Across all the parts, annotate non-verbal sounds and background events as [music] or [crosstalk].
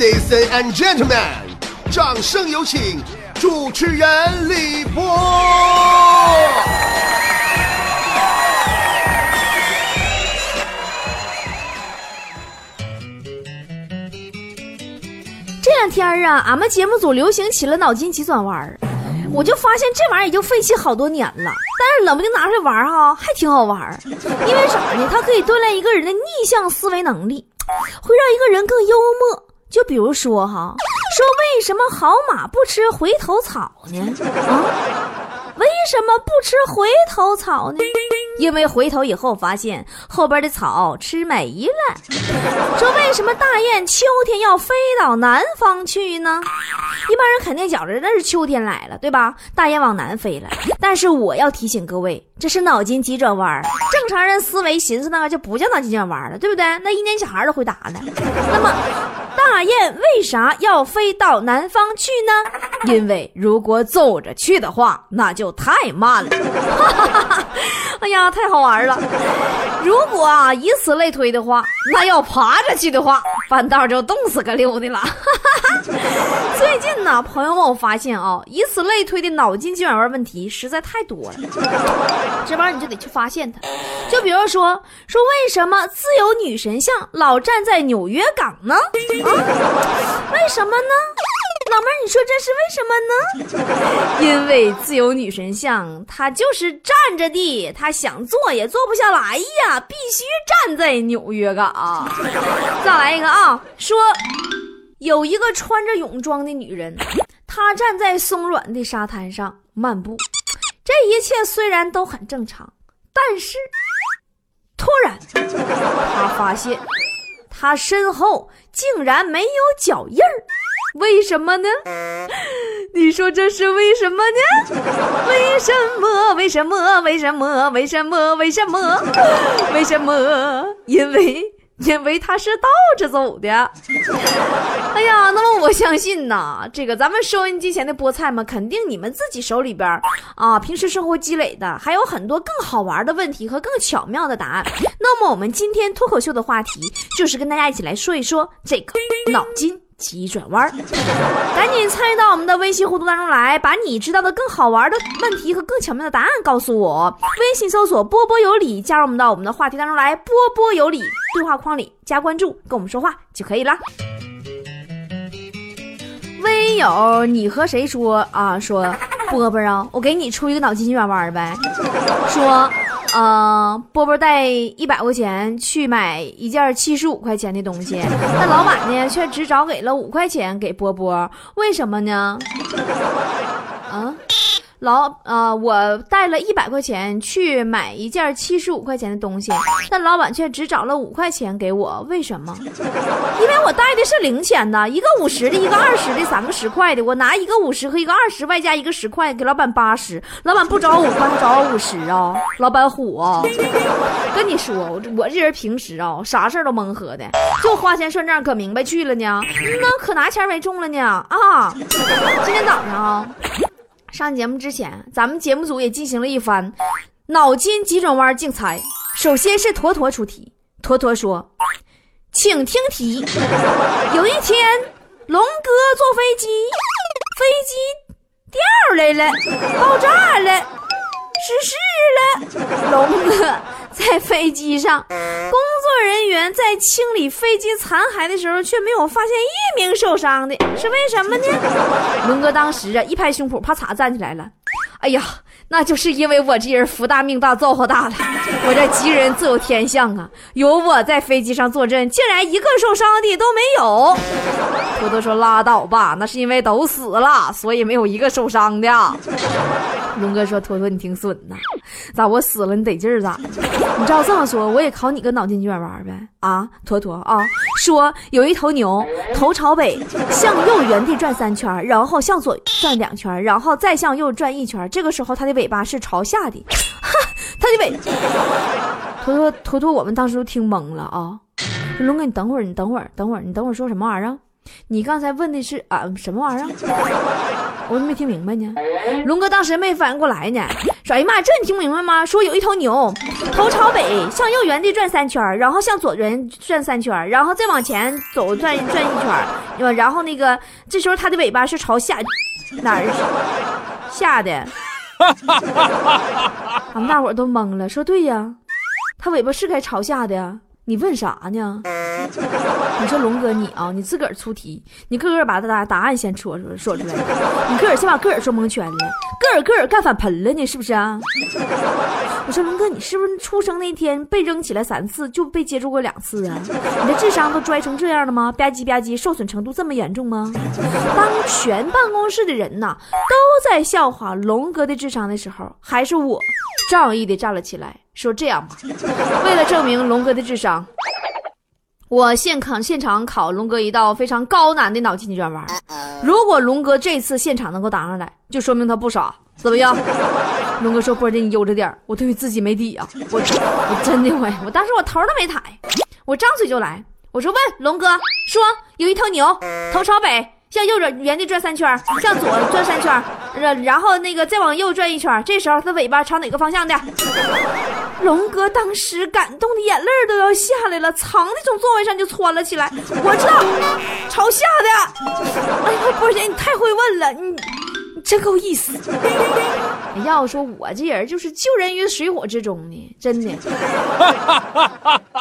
Ladies and gentlemen，掌声有请主持人李波。这两天啊，俺们节目组流行起了脑筋急转弯儿，我就发现这玩意儿已经废弃好多年了，但是冷不丁拿出来玩儿哈，还挺好玩儿。因为啥呢？它可以锻炼一个人的逆向思维能力，会让一个人更幽默。就比如说哈，说为什么好马不吃回头草呢？啊，为什么不吃回头草呢？因为回头以后发现后边的草吃没了。说为什么大雁秋天要飞到南方去呢？一般人肯定觉着那是秋天来了，对吧？大雁往南飞了。但是我要提醒各位，这是脑筋急转弯。正常人思维寻思那个就不叫脑筋急转弯了，对不对？那一年小孩都回答了。那么，大雁为啥要飞到南方去呢？因为如果走着去的话，那就太太慢了。[laughs] 哎呀，太好玩了！如果啊以此类推的话，那要爬着去的话，半道就冻死个溜的了。[laughs] 最近呢，朋友们，我发现啊，以此类推的脑筋急转弯问题实在太多了。这玩意儿你就得去发现它。就比如说，说为什么自由女神像老站在纽约港呢？啊，为什么呢？老妹儿，你说这是为什么呢？[laughs] 因为自由女神像她就是站着的，她想坐也坐不下来呀，必须站在纽约港。[laughs] 再来一个啊，说有一个穿着泳装的女人，她站在松软的沙滩上漫步，这一切虽然都很正常，但是突然她发现，她身后竟然没有脚印儿。为什么呢？[laughs] 你说这是为什么呢？[laughs] 为什么？为什么？为什么？为什么？为什么？为什么？因为因为他是倒着走的。[laughs] 哎呀，那么我相信呐，这个咱们收音机前的菠菜们，肯定你们自己手里边啊，平时生活积累的还有很多更好玩的问题和更巧妙的答案。那么我们今天脱口秀的话题就是跟大家一起来说一说这个脑筋。急转弯儿，赶紧参与到我们的微信互动当中来，把你知道的更好玩的问题和更巧妙的答案告诉我。微信搜索“波波有理”，加入我们到我们的话题当中来。波波有理对话框里加关注，跟我们说话就可以了。微友，你和谁说啊？说波波啊，我给你出一个脑筋急转弯呗。说。嗯，波波带一百块钱去买一件七十五块钱的东西，那老板呢却只找给了五块钱给波波，为什么呢？啊？老啊，我带了一百块钱去买一件七十五块钱的东西，但老板却只找了五块钱给我，为什么？[laughs] 因为我带的是零钱呐，一个五十的，一个二十的，三个十块的，我拿一个五十和一个二十，外加一个十块给老板八十，老板不找我五块，找我五十啊，老板虎啊！跟你说，我这人平时啊，啥事儿都蒙合的，就花钱算账可明白去了呢，那可拿钱为重了呢啊！今天早上啊。上节目之前，咱们节目组也进行了一番脑筋急转弯竞猜。首先是坨坨出题，坨坨说：“请听题。有一天，龙哥坐飞机，飞机掉来了，爆炸了，失事了。龙哥在飞机上，工作人员在清理飞机残骸的时候，却没有发现一名受伤的，是为什么呢？”龙哥当时啊，一拍胸脯，啪嚓站起来了。哎呀，那就是因为我这人福大命大，造化大了。我这吉人自有天相啊，有我在飞机上坐镇，竟然一个受伤的都没有。坨坨说：“拉倒吧，那是因为都死了，所以没有一个受伤的。”龙哥说：“坨坨，你挺损呐，咋我死了你得劲儿咋？你照这么说，我也考你个脑筋急转弯呗？啊，坨坨啊，说有一头牛头朝北，向右原地转三圈，然后向左转两圈，然后再向右转一圈。这个时候它的尾巴是朝下的，哈，它的尾……坨坨坨坨，我们当时都听懵了啊！龙哥，你等会儿，你等会儿，等会儿，你等会儿说什么玩意儿？你刚才问的是啊什么玩意儿？我都没听明白呢。龙哥当时没反应过来呢，说：“哎呀妈，这你听不明白吗？说有一头牛，头朝北，向右原地转三圈，然后向左原转三圈，然后再往前走转转一圈，然后那个这时候它的尾巴是朝下哪儿下的？[laughs] 俺们大伙都懵了，说对呀，它尾巴是该朝下的呀。”你问啥呢？你说龙哥你啊，你自个儿出题，你个个把答答案先说出说出来，你个儿先把个儿说蒙圈了，个儿个干反盆了呢，是不是啊？我说龙哥，你是不是出生那天被扔起来三次就被接住过两次啊？你的智商都拽成这样了吗？吧唧吧唧，受损程度这么严重吗？当全办公室的人呐都在笑话龙哥的智商的时候，还是我仗义的站了起来。说这样吧，为了证明龙哥的智商，我现考现场考龙哥一道非常高难的脑筋急转弯。如果龙哥这次现场能够答上来，就说明他不傻，怎么样？[laughs] 龙哥说：“波姐，你悠着点我对自己没底啊！我我真的会，我当时我头都没抬，我张嘴就来，我说问龙哥，说有一头牛，头朝北。”向右转，原地转三圈；向左转三圈，然然后那个再往右转一圈。这时候它尾巴朝哪个方向的？[laughs] 龙哥当时感动的眼泪都要下来了，藏的从座位上就窜了起来。我知道，朝下的。哎呀，波姐，你太会问了，你你真够意思。要说我这人就是救人于水火之中呢，真的。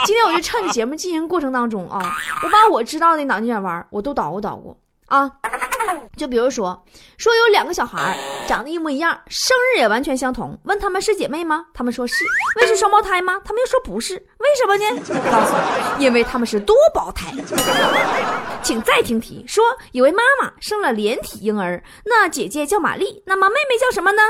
今天我就趁节目进行过程当中啊，我把我知道的脑筋转弯我都捣鼓捣鼓。啊，就比如说，说有两个小孩长得一模一样，生日也完全相同，问他们是姐妹吗？他们说是。问是双胞胎吗？他们又说不是。为什么呢？告诉你，因为他们是多胞胎。请再听题，说有位妈妈生了连体婴儿，那姐姐叫玛丽，那么妹妹叫什么呢？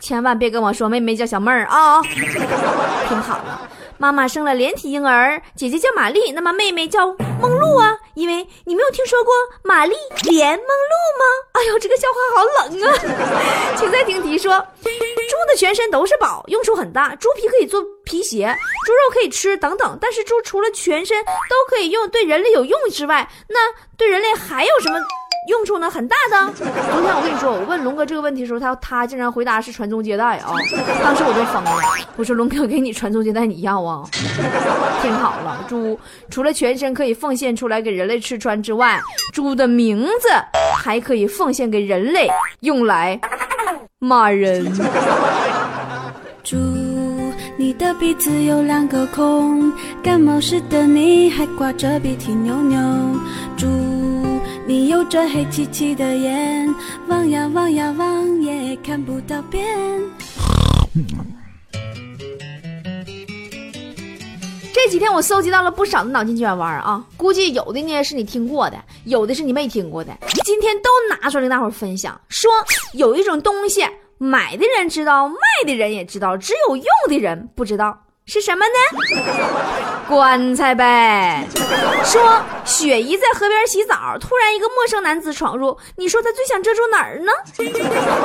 千万别跟我说妹妹叫小妹儿啊！听好了。妈妈生了连体婴儿，姐姐叫玛丽，那么妹妹叫梦露啊，因为你没有听说过玛丽莲梦露吗？哎呦，这个笑话好冷啊！[laughs] 请再听题说，猪的全身都是宝，用处很大，猪皮可以做皮鞋，猪肉可以吃等等。但是猪除了全身都可以用对人类有用之外，那对人类还有什么？用处呢很大的。昨天我跟你说，我问龙哥这个问题的时候，他他竟然回答是传宗接代啊！当时我就疯了，我说龙哥给你传宗接代你要啊？[laughs] 听好了，猪除了全身可以奉献出来给人类吃穿之外，猪的名字还可以奉献给人类用来骂人。猪，你的鼻子有两个孔，感冒时的你还挂着鼻涕牛牛。你有着黑漆漆的眼，望呀望呀望也看不到边。[laughs] 这几天我搜集到了不少的脑筋急转弯啊，估计有的呢是你听过的，有的是你没听过的。今天都拿出来跟大伙分享，说有一种东西，买的人知道，卖的人也知道，只有用的人不知道。是什么呢？棺材呗。说雪姨在河边洗澡，突然一个陌生男子闯入。你说他最想遮住哪儿呢？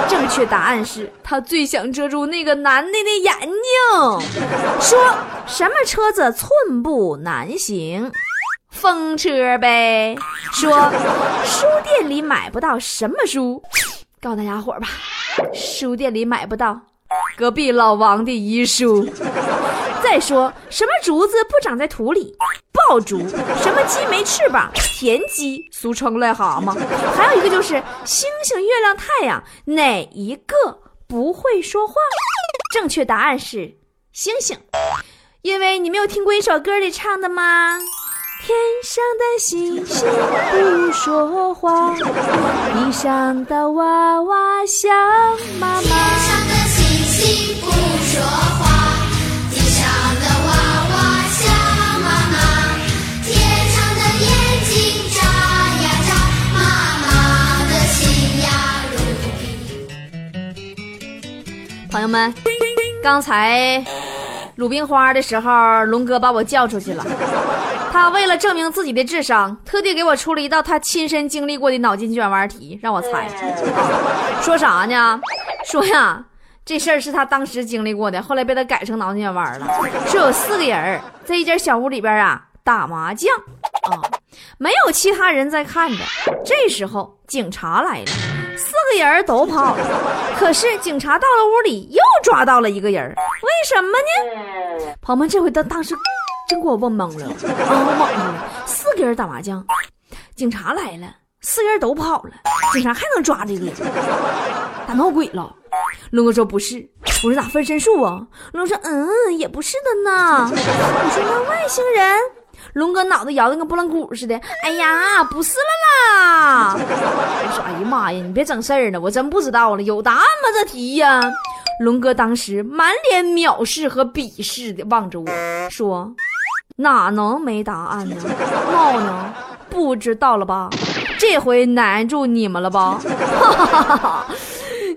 正确答案是他最想遮住那个男的的眼睛。说什么车子寸步难行？风车呗。说书店里买不到什么书？告诉大家伙吧，书店里买不到隔壁老王的遗书。再说什么竹子不长在土里？爆竹。什么鸡没翅膀？田鸡，俗称癞蛤蟆。还有一个就是星星、月亮、太阳，哪一个不会说话？正确答案是星星，因为你没有听过一首歌里唱的吗？天上的星星不说话，地上的娃娃想妈妈。天上的星星不说话。朋友们，刚才鲁冰花的时候，龙哥把我叫出去了。他为了证明自己的智商，特地给我出了一道他亲身经历过的脑筋急转弯题，让我猜。说啥呢？说呀，这事儿是他当时经历过的，后来被他改成脑筋急转弯了。说有四个人在一间小屋里边啊打麻将啊，没有其他人在看着。这时候警察来了。人都跑了，可是警察到了屋里又抓到了一个人，为什么呢？朋友们，这回当当时真给我问懵了啊！懵了，四个人打麻将，警察来了，四个人都跑了，警察还能抓这个人？打闹鬼了？龙哥说不是，我说打分身术啊？龙哥说嗯，也不是的呢。我说那外星人？龙哥脑袋摇的跟拨浪鼓似的。哎呀，不是了啦！我 [laughs] 说哎呀妈呀，你别整事儿了，我真不知道了，有答案吗？这题呀？龙哥当时满脸藐视和鄙视的望着我说：“哪能没答案呢？闹呢？不知道了吧？这回难住你们了吧？”哈哈哈哈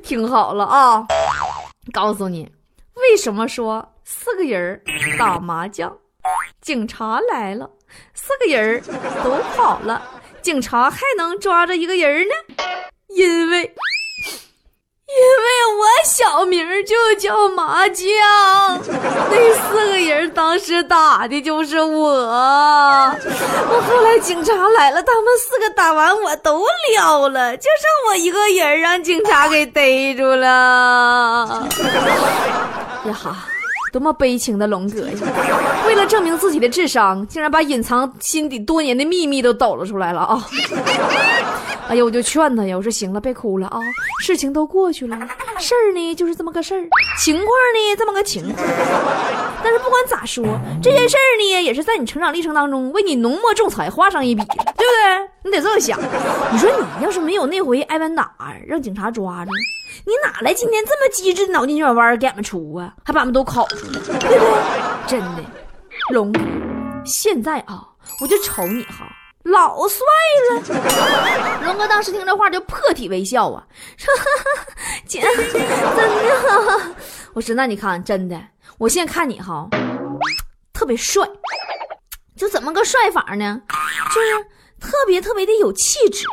听好了啊，告诉你，为什么说四个人打麻将，警察来了，四个人都跑了，警察还能抓着一个人呢？因为。因为我小名就叫麻将，那四个人当时打的就是我。我后来警察来了，他们四个打完我都撂了，就剩我一个人让警察给逮住了。呀哈，多么悲情的龙哥呀！为了证明自己的智商，竟然把隐藏心底多年的秘密都抖了出来了啊！哎呀，我就劝他呀，我说行了，别哭了啊，事情都过去了，事儿呢就是这么个事儿，情况呢这么个情况。但是不管咋说，这件事儿呢也是在你成长历程当中为你浓墨重彩画上一笔，对不对？你得这么想。你说你要是没有那回挨完打让警察抓着，你哪来今天这么机智的脑筋急转弯给俺们出啊？还把俺们都考出来，对不对？真的，龙，现在啊，我就瞅你哈。老帅了，[laughs] 龙哥当时听这话就破涕为笑啊，说：[laughs] “姐，真的。[laughs] ”我说：“那你看，真的，我现在看你哈，特别帅，就怎么个帅法呢？就是特别特别的有气质，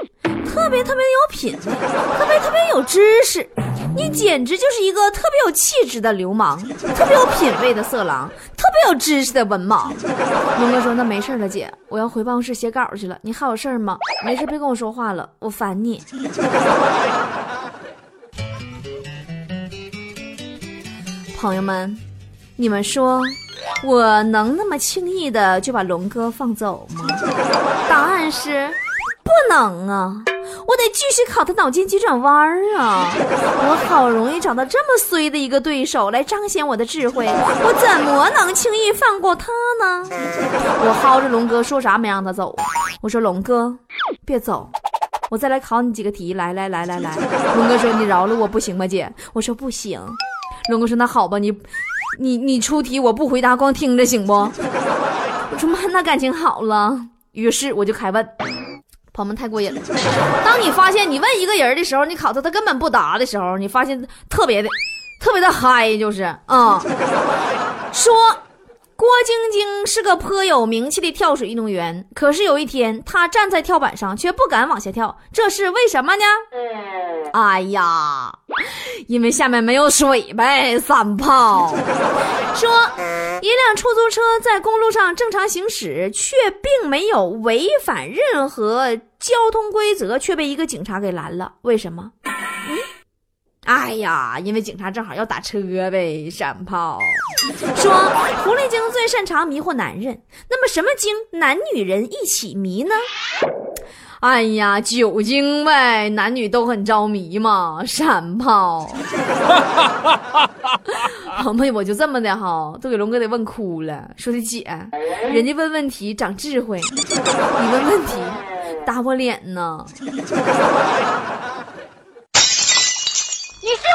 特别特别的有品位，特别特别有知识。”你简直就是一个特别有气质的流氓，特别有品位的色狼，特别有知识的文盲。龙哥说：“那没事了，姐，我要回办公室写稿去了。你还有事儿吗？没事，别跟我说话了，我烦你。”朋友们，你们说，我能那么轻易的就把龙哥放走吗？答案是，不能啊。我得继续考他脑筋急转弯啊！我好容易找到这么衰的一个对手来彰显我的智慧，我怎么能轻易放过他呢？我薅着龙哥说啥没让他走，我说龙哥，别走，我再来考你几个题，来来来来来。龙哥说你饶了我不行吗，姐？我说不行。龙哥说那好吧，你你你出题我不回答，光听着行不？我说妈，那感情好了。于是我就开问。朋友们太过瘾了！[laughs] 当你发现你问一个人的时候，你考他他根本不答的时候，你发现特别的、特别的嗨，就是啊，说郭晶晶是个颇有名气的跳水运动员，可是有一天她站在跳板上却不敢往下跳，这是为什么呢？哎呀，因为下面没有水呗，三炮。[laughs] 说一辆出租车在公路上正常行驶，却并没有违反任何交通规则，却被一个警察给拦了。为什么？嗯，哎呀，因为警察正好要打车呗。山炮说，狐狸精最擅长迷惑男人，那么什么精男女人一起迷呢？哎呀，酒精呗，男女都很着迷嘛。闪炮，[laughs] 朋友，我就这么的哈，都给龙哥得问哭了。说的姐，人家问问题长智慧，你问问题打我脸呢。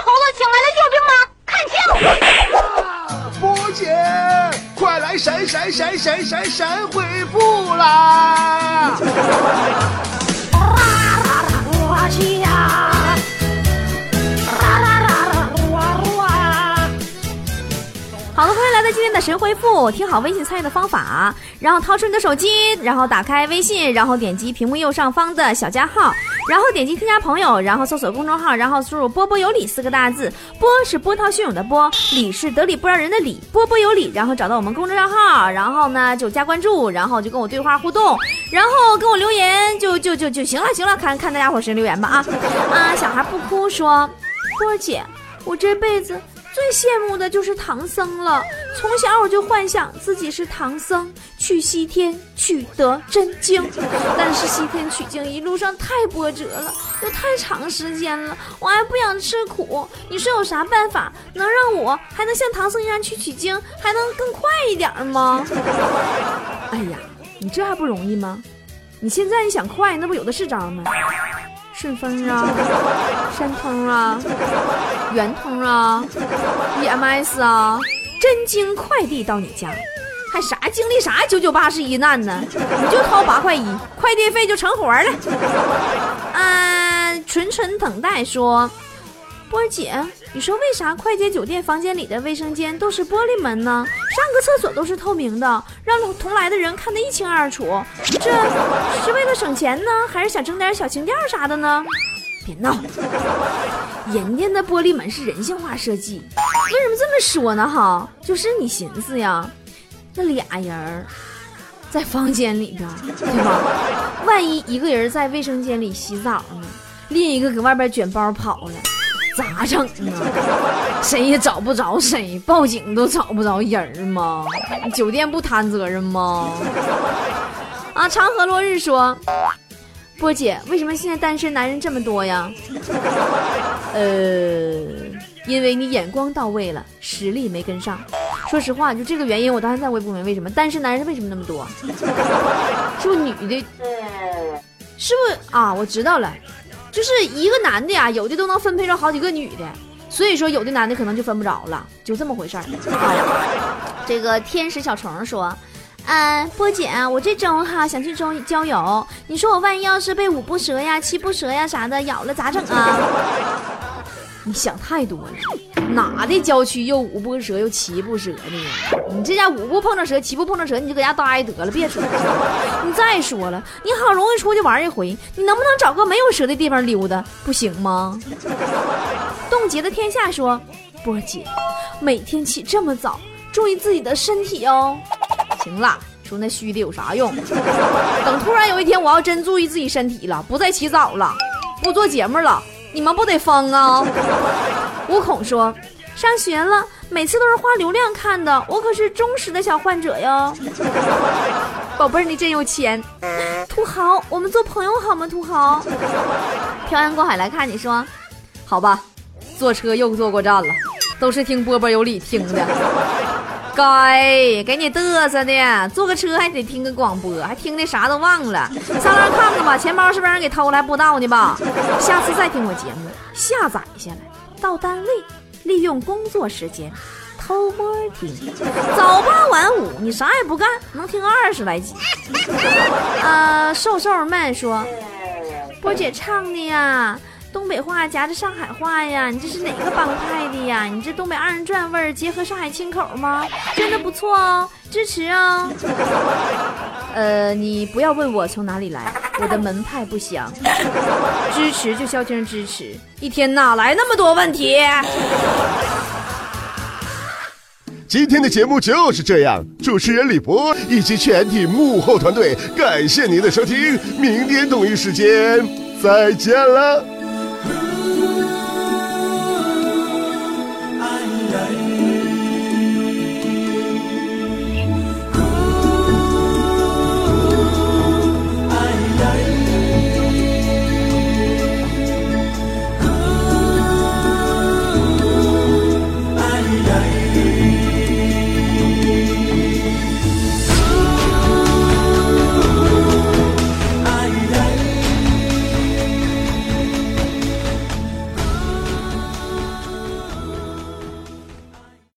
猴子请来的救兵吗？看清！波姐，快来闪闪闪闪闪闪回复啦！[laughs] 今天的神回复，听好微信参与的方法，然后掏出你的手机，然后打开微信，然后点击屏幕右上方的小加号，然后点击添加朋友，然后搜索公众号，然后输入“波波有理”四个大字，波是波涛汹涌的波，理是得理不饶人的理，波波有理，然后找到我们公众账号，然后呢就加关注，然后就跟我对话互动，然后跟我留言就就就就行了，行了，看看大家伙谁留言吧啊啊！小孩不哭说，波儿姐，我这辈子。最羡慕的就是唐僧了，从小我就幻想自己是唐僧去西天取得真经，但是西天取经一路上太波折了，又太长时间了，我还不想吃苦。你说有啥办法能让我还能像唐僧一样去取经，还能更快一点吗？[laughs] 哎呀，你这还不容易吗？你现在你想快，那不有的是招吗？顺丰啊，[laughs] 申通啊，圆通啊，EMS 啊，真经快递到你家，还啥经历啥九九八十一难呢？你就掏八块一，快递费就成活了。啊，纯纯等待说。波儿姐，你说为啥快捷酒店房间里的卫生间都是玻璃门呢？上个厕所都是透明的，让同来的人看得一清二楚。这是为了省钱呢，还是想整点小情调啥的呢？别闹，人家那玻璃门是人性化设计。为什么这么说呢？哈，就是你寻思呀，那俩人在房间里边，对吧？万一一个人在卫生间里洗澡呢，另一个搁外边卷包跑了。咋整呢？谁也找不着谁，报警都找不着人吗？酒店不摊责任吗？啊！长河落日说，波姐，为什么现在单身男人这么多呀？呃，因为你眼光到位了，实力没跟上。说实话，就这个原因，我到现在我也不明白为什么单身男人为什么那么多？是不是女的？是不是啊？我知道了。就是一个男的呀，有的都能分配着好几个女的，所以说有的男的可能就分不着了，就这么回事儿。这个天使小虫说：“嗯，波姐，我这周哈想去周郊游，你说我万一要是被五步蛇呀、七步蛇呀啥的咬了咋整啊？”你想太多了，哪的郊区又五步蛇又七步蛇呢？你这家五步碰着蛇，七步碰着蛇，你就搁家待得了，别出去。你再说了，你好容易出去玩一回，你能不能找个没有蛇的地方溜达，不行吗？冻结的天下说，波姐，每天起这么早，注意自己的身体哦。行了，说那虚的有啥用？等突然有一天我要真注意自己身体了，不再起早了，不做节目了。你们不得疯啊！[laughs] 悟空说：“上学了，每次都是花流量看的，我可是忠实的小患者哟。”宝贝儿，你真有钱！土豪，我们做朋友好吗？土豪，漂洋过海来看你说，好吧，坐车又坐过站了，都是听波波有理听的。该给你嘚瑟的，坐个车还得听个广播，还听的啥都忘了。上那看看吧，钱包是不是让人给偷了？还不知道呢吧？下次再听我节目，下载下来，到单位利用工作时间偷摸听，早八晚五，你啥也不干，能听二十来集。呃，瘦瘦们说，波姐唱的呀。东北话夹着上海话呀，你这是哪个帮派的呀？你这东北二人转味儿结合上海清口吗？真的不错哦，支持哦。[laughs] 呃，你不要问我从哪里来，我的门派不详。[laughs] 支持就消停支持，一天哪来那么多问题？今天的节目就是这样，主持人李博以及全体幕后团队感谢您的收听，明天同一时间再见了。Ooh.